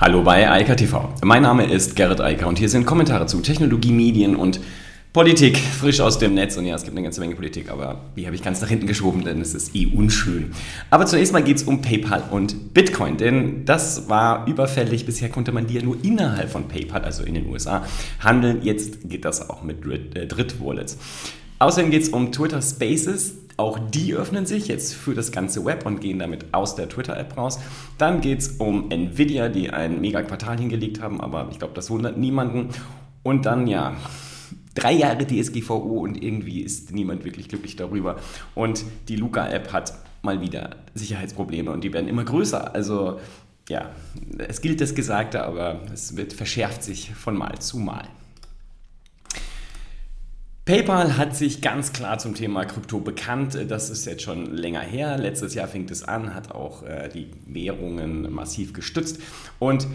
Hallo bei Eika TV. Mein Name ist Gerrit Eiker und hier sind Kommentare zu Technologie, Medien und Politik, frisch aus dem Netz. Und ja, es gibt eine ganze Menge Politik, aber die habe ich ganz nach hinten geschoben, denn es ist eh unschön. Aber zunächst mal geht es um PayPal und Bitcoin, denn das war überfällig. Bisher konnte man die ja nur innerhalb von PayPal, also in den USA, handeln. Jetzt geht das auch mit äh, Drittwallets. Außerdem geht es um Twitter Spaces. Auch die öffnen sich jetzt für das ganze Web und gehen damit aus der Twitter-App raus. Dann geht es um Nvidia, die ein mega Quartal hingelegt haben, aber ich glaube, das wundert niemanden. Und dann, ja, drei Jahre DSGVO und irgendwie ist niemand wirklich glücklich darüber. Und die Luca-App hat mal wieder Sicherheitsprobleme und die werden immer größer. Also ja, es gilt das Gesagte, aber es wird verschärft sich von Mal zu Mal. PayPal hat sich ganz klar zum Thema Krypto bekannt. Das ist jetzt schon länger her. Letztes Jahr fing es an, hat auch äh, die Währungen massiv gestützt. Und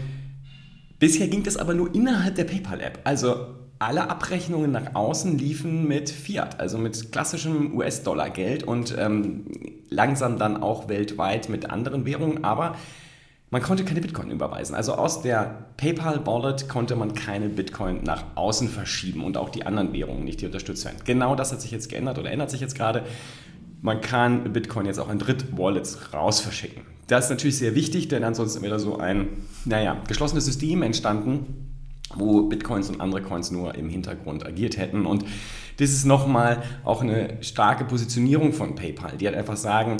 bisher ging das aber nur innerhalb der PayPal-App. Also alle Abrechnungen nach außen liefen mit Fiat, also mit klassischem US-Dollar-Geld und ähm, langsam dann auch weltweit mit anderen Währungen. Aber man konnte keine Bitcoin überweisen. Also aus der PayPal Wallet konnte man keine Bitcoin nach außen verschieben und auch die anderen Währungen nicht, die unterstützt werden. Genau das hat sich jetzt geändert oder ändert sich jetzt gerade. Man kann Bitcoin jetzt auch in Drittwallets raus verschicken. Das ist natürlich sehr wichtig, denn ansonsten wäre da so ein, naja, geschlossenes System entstanden, wo Bitcoins und andere Coins nur im Hintergrund agiert hätten. Und das ist nochmal auch eine starke Positionierung von PayPal. Die halt einfach sagen,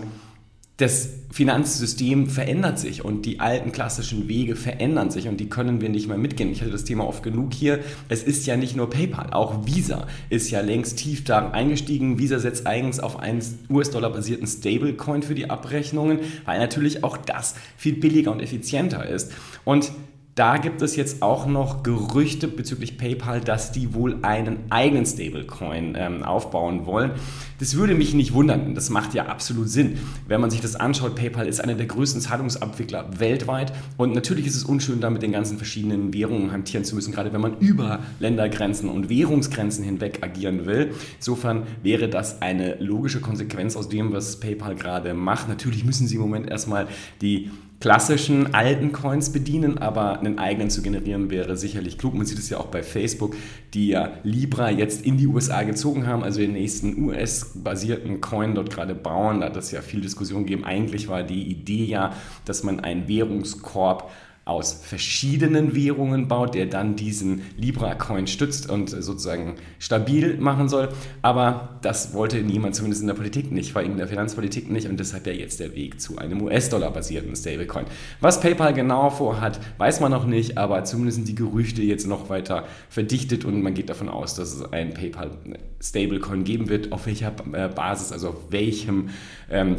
das Finanzsystem verändert sich und die alten klassischen Wege verändern sich und die können wir nicht mehr mitgehen. Ich hatte das Thema oft genug hier. Es ist ja nicht nur PayPal, auch Visa ist ja längst tief da eingestiegen. Visa setzt eigens auf einen US-Dollar basierten Stablecoin für die Abrechnungen, weil natürlich auch das viel billiger und effizienter ist. Und da gibt es jetzt auch noch Gerüchte bezüglich PayPal, dass die wohl einen eigenen Stablecoin ähm, aufbauen wollen. Das würde mich nicht wundern, das macht ja absolut Sinn. Wenn man sich das anschaut, PayPal ist einer der größten Zahlungsabwickler weltweit und natürlich ist es unschön, da mit den ganzen verschiedenen Währungen hantieren zu müssen, gerade wenn man über Ländergrenzen und Währungsgrenzen hinweg agieren will. Insofern wäre das eine logische Konsequenz aus dem, was PayPal gerade macht. Natürlich müssen sie im Moment erstmal die klassischen alten Coins bedienen, aber einen eigenen zu generieren wäre sicherlich klug. Man sieht es ja auch bei Facebook, die ja Libra jetzt in die USA gezogen haben, also den nächsten US-basierten Coin dort gerade bauen. Da hat es ja viel Diskussion gegeben. Eigentlich war die Idee ja, dass man einen Währungskorb aus verschiedenen Währungen baut, der dann diesen Libra-Coin stützt und sozusagen stabil machen soll. Aber das wollte niemand, zumindest in der Politik nicht, vor allem in der Finanzpolitik nicht und deshalb ja jetzt der Weg zu einem US-Dollar-basierten Stablecoin. Was PayPal genau vorhat, weiß man noch nicht, aber zumindest sind die Gerüchte jetzt noch weiter verdichtet und man geht davon aus, dass es einen PayPal-Stablecoin geben wird. Auf welcher äh, Basis, also auf welchem ähm,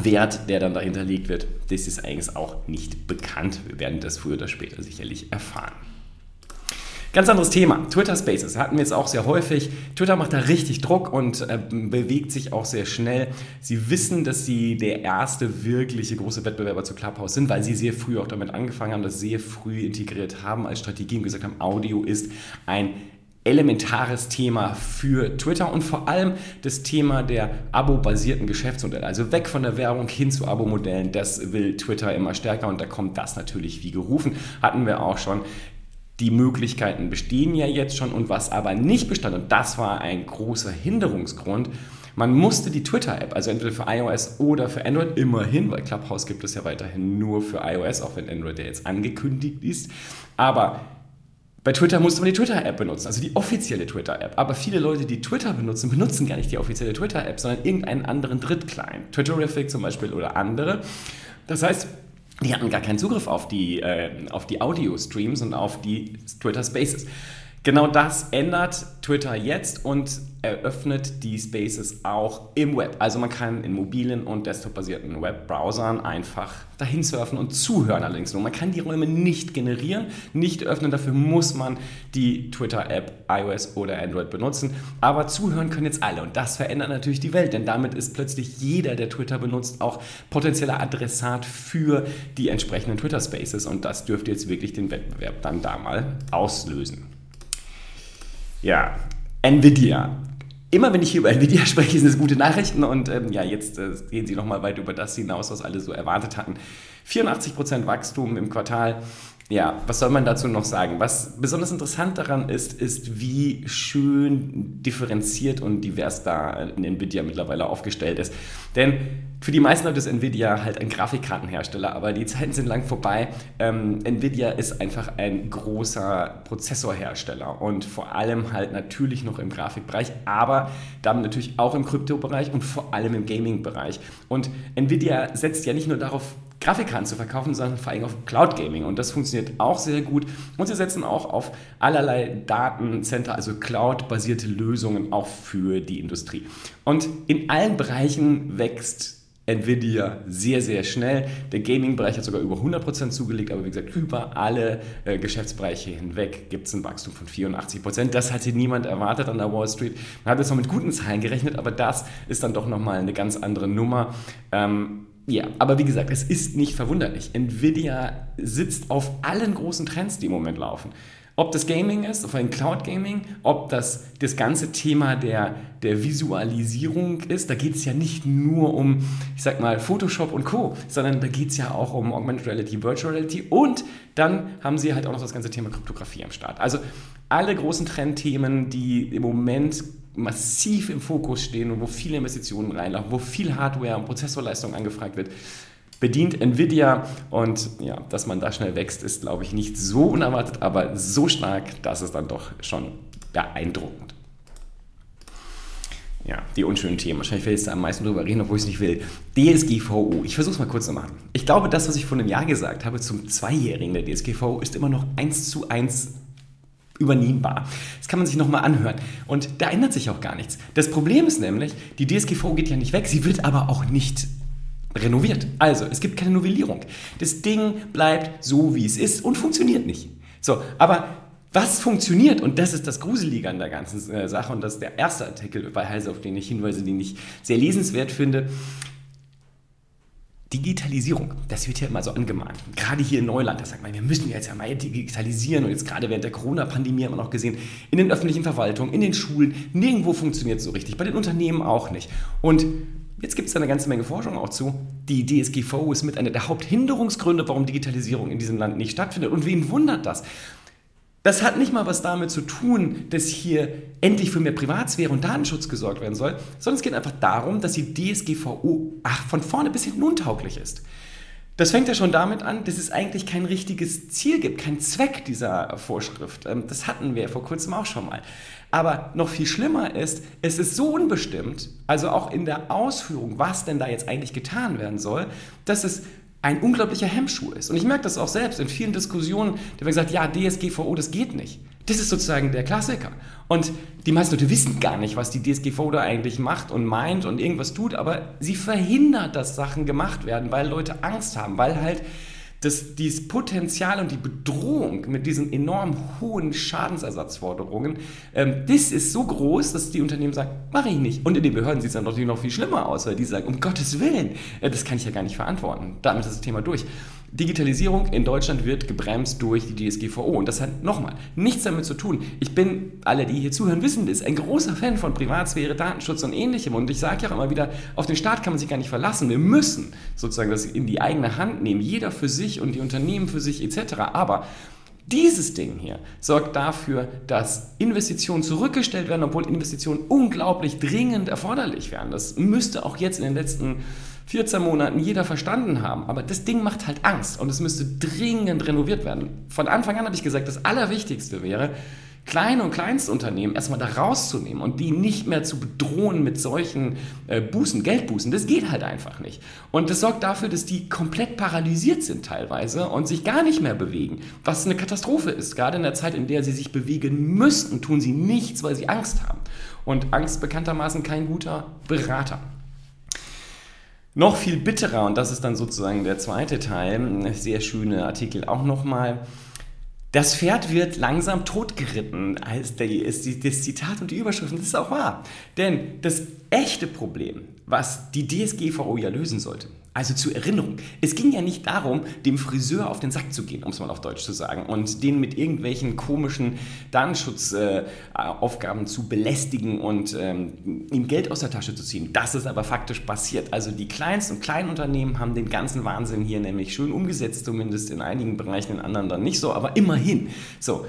Wert, der dann dahinter liegt wird, das ist eigentlich auch nicht bekannt. Wir werden das früher oder später sicherlich erfahren. Ganz anderes Thema. Twitter Spaces hatten wir jetzt auch sehr häufig. Twitter macht da richtig Druck und äh, bewegt sich auch sehr schnell. Sie wissen, dass sie der erste wirkliche große Wettbewerber zu Clubhouse sind, weil sie sehr früh auch damit angefangen haben, das sehr früh integriert haben als Strategie und gesagt haben, Audio ist ein elementares Thema für Twitter und vor allem das Thema der abo-basierten Geschäftsmodelle. Also weg von der Werbung hin zu Abo-Modellen, das will Twitter immer stärker und da kommt das natürlich wie gerufen. Hatten wir auch schon. Die Möglichkeiten bestehen ja jetzt schon und was aber nicht bestand, und das war ein großer Hinderungsgrund, man musste die Twitter-App, also entweder für iOS oder für Android, immerhin, weil Clubhouse gibt es ja weiterhin nur für iOS, auch wenn Android ja jetzt angekündigt ist, aber bei Twitter musste man die Twitter-App benutzen, also die offizielle Twitter-App. Aber viele Leute, die Twitter benutzen, benutzen gar nicht die offizielle Twitter-App, sondern irgendeinen anderen Drittklein. Twitterific zum Beispiel oder andere. Das heißt, die hatten gar keinen Zugriff auf die, äh, auf die Audio-Streams und auf die Twitter Spaces. Genau das ändert Twitter jetzt und eröffnet die Spaces auch im Web. Also man kann in mobilen und desktop-basierten Webbrowsern einfach dahin surfen und zuhören allerdings nur. Man kann die Räume nicht generieren, nicht öffnen. Dafür muss man die Twitter-App iOS oder Android benutzen. Aber zuhören können jetzt alle und das verändert natürlich die Welt, denn damit ist plötzlich jeder, der Twitter benutzt, auch potenzieller Adressat für die entsprechenden Twitter-Spaces und das dürfte jetzt wirklich den Wettbewerb dann da mal auslösen. Ja, Nvidia. Immer wenn ich hier über Nvidia spreche, sind es gute Nachrichten und ähm, ja, jetzt äh, gehen sie nochmal weit über das hinaus, was alle so erwartet hatten. 84% Wachstum im Quartal ja, was soll man dazu noch sagen? Was besonders interessant daran ist, ist, wie schön differenziert und divers da in Nvidia mittlerweile aufgestellt ist. Denn für die meisten Leute ist Nvidia halt ein Grafikkartenhersteller, aber die Zeiten sind lang vorbei. Ähm, Nvidia ist einfach ein großer Prozessorhersteller und vor allem halt natürlich noch im Grafikbereich, aber damit natürlich auch im Kryptobereich und vor allem im Gaming-Bereich. Und Nvidia setzt ja nicht nur darauf, Grafikkarten zu verkaufen, sondern vor allem auf Cloud Gaming. Und das funktioniert auch sehr gut. Und sie setzen auch auf allerlei Datencenter, also Cloud-basierte Lösungen auch für die Industrie. Und in allen Bereichen wächst Nvidia sehr, sehr schnell. Der Gaming-Bereich hat sogar über 100% zugelegt, aber wie gesagt, über alle äh, Geschäftsbereiche hinweg gibt es ein Wachstum von 84%. Das hatte niemand erwartet an der Wall Street. Man hat jetzt noch mit guten Zahlen gerechnet, aber das ist dann doch nochmal eine ganz andere Nummer. Ähm, ja, aber wie gesagt, es ist nicht verwunderlich. Nvidia sitzt auf allen großen Trends, die im Moment laufen. Ob das Gaming ist, vor allem Cloud Gaming, ob das das ganze Thema der, der Visualisierung ist, da geht es ja nicht nur um, ich sag mal, Photoshop und Co., sondern da geht es ja auch um Augmented Reality, Virtual Reality und dann haben sie halt auch noch das ganze Thema Kryptographie am Start. Also alle großen Trendthemen, die im Moment massiv im Fokus stehen und wo viele Investitionen reinlaufen, wo viel Hardware und Prozessorleistung angefragt wird, bedient Nvidia und ja, dass man da schnell wächst, ist glaube ich nicht so unerwartet, aber so stark, dass es dann doch schon beeindruckend. Ja, die unschönen Themen. Wahrscheinlich werde ich da am meisten drüber reden, obwohl ich es nicht will. DSGVO. Ich versuche es mal kurz zu machen. Ich glaube, das, was ich vor einem Jahr gesagt habe zum Zweijährigen der DSGVO, ist immer noch eins zu eins übernehmbar. Das kann man sich nochmal anhören. Und da ändert sich auch gar nichts. Das Problem ist nämlich, die DSGVO geht ja nicht weg, sie wird aber auch nicht renoviert. Also, es gibt keine Novellierung. Das Ding bleibt so, wie es ist und funktioniert nicht. So, aber was funktioniert, und das ist das Gruselige an der ganzen äh, Sache, und das ist der erste Artikel bei Heise, auf den ich hinweise, den ich sehr lesenswert finde, Digitalisierung, das wird ja immer so angemahnt. Gerade hier in Neuland, da sagt man, wir müssen jetzt ja mal digitalisieren und jetzt gerade während der Corona-Pandemie haben wir noch gesehen, in den öffentlichen Verwaltungen, in den Schulen, nirgendwo funktioniert es so richtig, bei den Unternehmen auch nicht. Und Jetzt gibt es eine ganze Menge Forschung auch zu. Die DSGVO ist mit einer der Haupthinderungsgründe, warum Digitalisierung in diesem Land nicht stattfindet. Und wen wundert das? Das hat nicht mal was damit zu tun, dass hier endlich für mehr Privatsphäre und Datenschutz gesorgt werden soll, sondern es geht einfach darum, dass die DSGVO ach, von vorne bis hinten untauglich ist. Das fängt ja schon damit an, dass es eigentlich kein richtiges Ziel gibt, keinen Zweck dieser Vorschrift. Ähm, das hatten wir vor kurzem auch schon mal. Aber noch viel schlimmer ist, es ist so unbestimmt, also auch in der Ausführung, was denn da jetzt eigentlich getan werden soll, dass es ein unglaublicher Hemmschuh ist. Und ich merke das auch selbst in vielen Diskussionen, da wird gesagt, ja, DSGVO, das geht nicht. Das ist sozusagen der Klassiker. Und die meisten Leute wissen gar nicht, was die DSGVO da eigentlich macht und meint und irgendwas tut, aber sie verhindert, dass Sachen gemacht werden, weil Leute Angst haben, weil halt das, dieses Potenzial und die Bedrohung mit diesen enorm hohen Schadensersatzforderungen, ähm, das ist so groß, dass die Unternehmen sagen, mache ich nicht. Und in den Behörden sieht es dann natürlich noch viel schlimmer aus, weil die sagen, um Gottes Willen, äh, das kann ich ja gar nicht verantworten. Damit ist das Thema durch. Digitalisierung in Deutschland wird gebremst durch die DSGVO. Und das hat nochmal nichts damit zu tun. Ich bin, alle, die hier zuhören, wissen das, ein großer Fan von Privatsphäre, Datenschutz und ähnlichem. Und ich sage ja auch immer wieder, auf den Staat kann man sich gar nicht verlassen. Wir müssen sozusagen das in die eigene Hand nehmen, jeder für sich und die Unternehmen für sich etc. Aber dieses Ding hier sorgt dafür, dass Investitionen zurückgestellt werden, obwohl Investitionen unglaublich dringend erforderlich wären. Das müsste auch jetzt in den letzten 14 Monaten jeder verstanden haben. Aber das Ding macht halt Angst und es müsste dringend renoviert werden. Von Anfang an habe ich gesagt, das Allerwichtigste wäre, kleine und Kleinstunternehmen erstmal da rauszunehmen und die nicht mehr zu bedrohen mit solchen äh, Bußen, Geldbußen. Das geht halt einfach nicht. Und das sorgt dafür, dass die komplett paralysiert sind teilweise und sich gar nicht mehr bewegen, was eine Katastrophe ist. Gerade in der Zeit, in der sie sich bewegen müssten, tun sie nichts, weil sie Angst haben. Und Angst bekanntermaßen kein guter Berater. Noch viel bitterer, und das ist dann sozusagen der zweite Teil, sehr schöne Artikel auch nochmal. Das Pferd wird langsam totgeritten, ist das Zitat und die Überschrift. Das ist auch wahr. Denn das echte Problem was die DSGVO ja lösen sollte. Also zur Erinnerung, es ging ja nicht darum, dem Friseur auf den Sack zu gehen, um es mal auf Deutsch zu sagen, und den mit irgendwelchen komischen Datenschutzaufgaben äh, zu belästigen und ähm, ihm Geld aus der Tasche zu ziehen. Das ist aber faktisch passiert. Also die Kleinst- und Kleinunternehmen haben den ganzen Wahnsinn hier nämlich schön umgesetzt, zumindest in einigen Bereichen, in anderen dann nicht so, aber immerhin. So.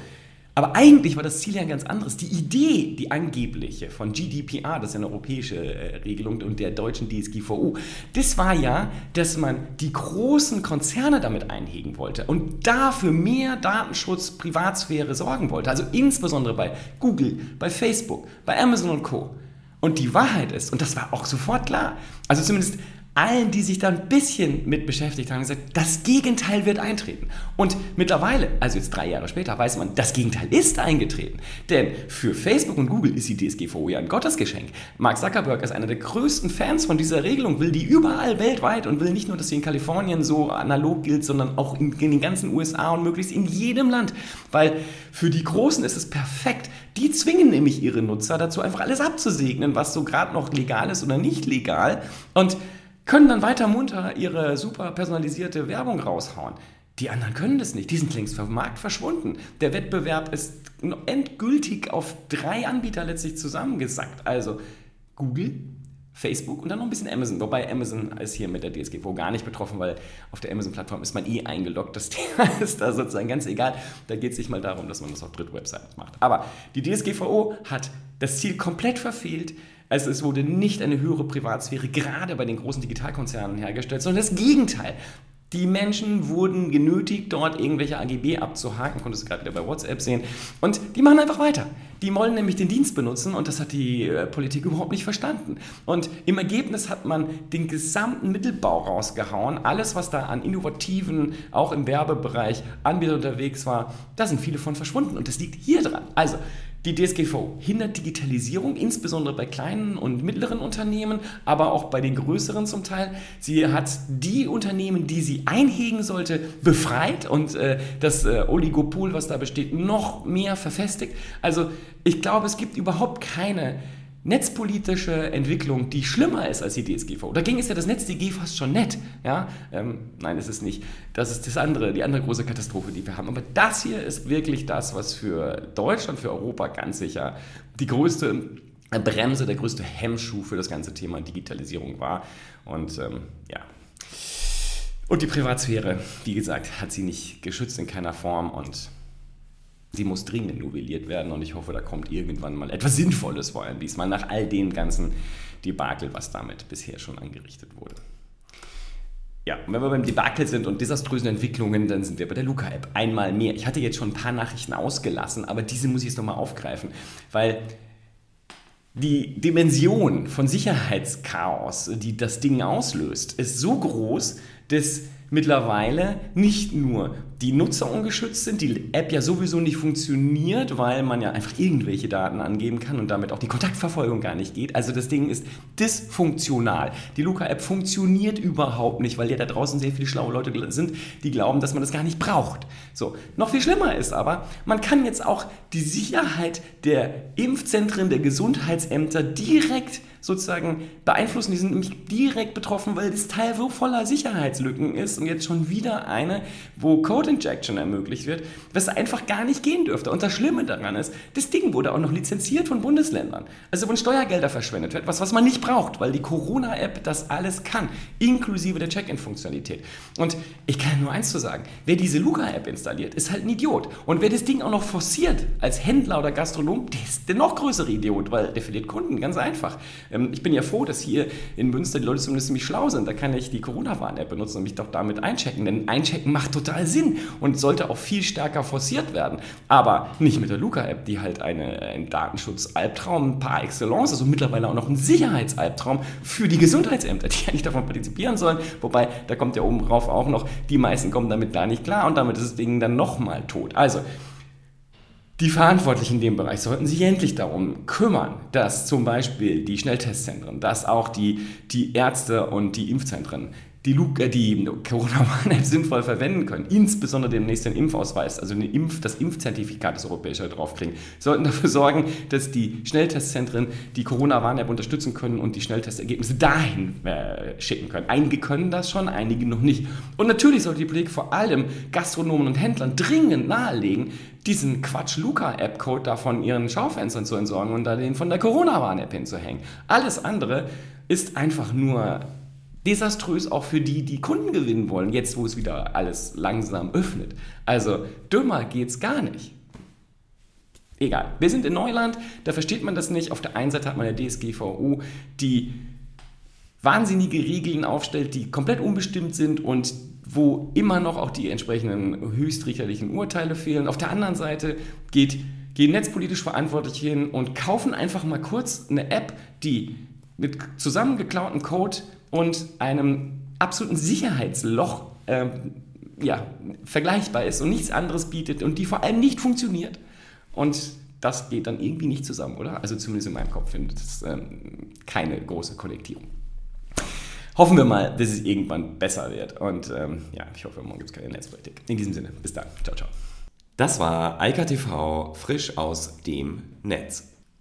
Aber eigentlich war das Ziel ja ein ganz anderes. Die Idee, die angebliche von GDPR, das ist eine europäische äh, Regelung, und der deutschen DSGVO, das war ja, dass man die großen Konzerne damit einhegen wollte und dafür mehr Datenschutz, Privatsphäre sorgen wollte. Also insbesondere bei Google, bei Facebook, bei Amazon und Co. Und die Wahrheit ist, und das war auch sofort klar, also zumindest allen, die sich da ein bisschen mit beschäftigt haben, gesagt, das Gegenteil wird eintreten. Und mittlerweile, also jetzt drei Jahre später, weiß man, das Gegenteil ist eingetreten. Denn für Facebook und Google ist die DSGVO ja ein Gottesgeschenk. Mark Zuckerberg ist einer der größten Fans von dieser Regelung, will die überall weltweit und will nicht nur, dass sie in Kalifornien so analog gilt, sondern auch in, in den ganzen USA und möglichst in jedem Land. Weil für die Großen ist es perfekt. Die zwingen nämlich ihre Nutzer dazu, einfach alles abzusegnen, was so gerade noch legal ist oder nicht legal. Und können dann weiter munter ihre super personalisierte Werbung raushauen. Die anderen können das nicht. Die sind längst vom Markt verschwunden. Der Wettbewerb ist endgültig auf drei Anbieter letztlich zusammengesackt. Also Google, Facebook und dann noch ein bisschen Amazon. Wobei Amazon ist hier mit der DSGVO gar nicht betroffen, weil auf der Amazon-Plattform ist man eh eingeloggt. Das Thema ist da sozusagen ganz egal. Da geht es sich mal darum, dass man das auf Drittwebsites macht. Aber die DSGVO hat das Ziel komplett verfehlt. Also es wurde nicht eine höhere Privatsphäre gerade bei den großen Digitalkonzernen hergestellt, sondern das Gegenteil. Die Menschen wurden genötigt, dort irgendwelche AGB abzuhaken, konntest du gerade wieder bei WhatsApp sehen. Und die machen einfach weiter. Die wollen nämlich den Dienst benutzen und das hat die äh, Politik überhaupt nicht verstanden. Und im Ergebnis hat man den gesamten Mittelbau rausgehauen. Alles, was da an innovativen, auch im Werbebereich, Anbieter unterwegs war, da sind viele von verschwunden und das liegt hier dran. Also, die DSGVO hindert Digitalisierung, insbesondere bei kleinen und mittleren Unternehmen, aber auch bei den größeren zum Teil. Sie hat die Unternehmen, die sie einhegen sollte, befreit und äh, das äh, Oligopol, was da besteht, noch mehr verfestigt. Also ich glaube, es gibt überhaupt keine netzpolitische Entwicklung, die schlimmer ist als die DSGVO. Dagegen ist ja das NetzDG fast schon nett. Ja? Ähm, nein, ist nicht. Das ist das andere, die andere große Katastrophe, die wir haben. Aber das hier ist wirklich das, was für Deutschland, für Europa ganz sicher die größte Bremse, der größte Hemmschuh für das ganze Thema Digitalisierung war. Und ähm, ja. Und die Privatsphäre, wie gesagt, hat sie nicht geschützt in keiner Form und Sie muss dringend novelliert werden und ich hoffe, da kommt irgendwann mal etwas Sinnvolles vor allem diesmal nach all den ganzen Debakel, was damit bisher schon angerichtet wurde. Ja, und wenn wir beim Debakel sind und desaströsen Entwicklungen, dann sind wir bei der Luca-App. Einmal mehr. Ich hatte jetzt schon ein paar Nachrichten ausgelassen, aber diese muss ich jetzt nochmal aufgreifen, weil die Dimension von Sicherheitschaos, die das Ding auslöst, ist so groß, dass mittlerweile nicht nur die Nutzer ungeschützt sind, die App ja sowieso nicht funktioniert, weil man ja einfach irgendwelche Daten angeben kann und damit auch die Kontaktverfolgung gar nicht geht. Also das Ding ist dysfunktional. Die Luca-App funktioniert überhaupt nicht, weil ja da draußen sehr viele schlaue Leute sind, die glauben, dass man das gar nicht braucht. So, noch viel schlimmer ist aber, man kann jetzt auch die Sicherheit der Impfzentren, der Gesundheitsämter direkt sozusagen beeinflussen. Die sind nämlich direkt betroffen, weil das Teil so voller Sicherheitslücken ist und jetzt schon wieder eine, wo Code Injection ermöglicht wird, was einfach gar nicht gehen dürfte. Und das Schlimme daran ist, das Ding wurde auch noch lizenziert von Bundesländern. Also wenn Steuergelder verschwendet wird, was, was man nicht braucht, weil die Corona-App das alles kann, inklusive der Check-in-Funktionalität. Und ich kann nur eins zu sagen, wer diese Luca-App installiert, ist halt ein Idiot. Und wer das Ding auch noch forciert als Händler oder Gastronom, der ist der noch größere Idiot, weil der verliert Kunden, ganz einfach. Ähm, ich bin ja froh, dass hier in Münster die Leute zumindest ziemlich schlau sind. Da kann ich die Corona-Warn-App benutzen und mich doch damit einchecken. Denn einchecken macht total Sinn und sollte auch viel stärker forciert werden. Aber nicht mit der Luca-App, die halt eine, ein Datenschutz-Albtraum par excellence und mittlerweile auch noch ein Sicherheitsalbtraum für die Gesundheitsämter, die eigentlich davon partizipieren sollen. Wobei, da kommt ja oben drauf auch noch, die meisten kommen damit gar nicht klar und damit ist das Ding dann nochmal tot. Also, die Verantwortlichen in dem Bereich sollten sich endlich darum kümmern, dass zum Beispiel die Schnelltestzentren, dass auch die, die Ärzte und die Impfzentren die, äh, die Corona-Warn-App sinnvoll verwenden können, insbesondere demnächst den Impfausweis, also Impf, das Impfzertifikat des Europäischen draufkriegen, sollten dafür sorgen, dass die Schnelltestzentren die Corona-Warn-App unterstützen können und die Schnelltestergebnisse dahin äh, schicken können. Einige können das schon, einige noch nicht. Und natürlich sollte die Politik vor allem Gastronomen und Händlern dringend nahelegen, diesen Quatsch-Luca-App-Code da von ihren Schaufenstern zu entsorgen und da den von der Corona-Warn-App hinzuhängen. Alles andere ist einfach nur desaströs auch für die, die Kunden gewinnen wollen, jetzt wo es wieder alles langsam öffnet. Also dümmer geht's gar nicht. Egal. Wir sind in Neuland, da versteht man das nicht. Auf der einen Seite hat man eine DSGVO, die wahnsinnige Regeln aufstellt, die komplett unbestimmt sind und wo immer noch auch die entsprechenden höchstrichterlichen Urteile fehlen. Auf der anderen Seite geht, gehen netzpolitisch Verantwortliche hin und kaufen einfach mal kurz eine App, die mit zusammengeklautem Code und einem absoluten Sicherheitsloch äh, ja, vergleichbar ist und nichts anderes bietet und die vor allem nicht funktioniert. Und das geht dann irgendwie nicht zusammen, oder? Also zumindest in meinem Kopf findet es ähm, keine große Kollektierung. Hoffen wir mal, dass es irgendwann besser wird. Und ähm, ja, ich hoffe, morgen gibt es keine Netzpolitik. In diesem Sinne, bis dann. Ciao, ciao. Das war Eika TV frisch aus dem Netz.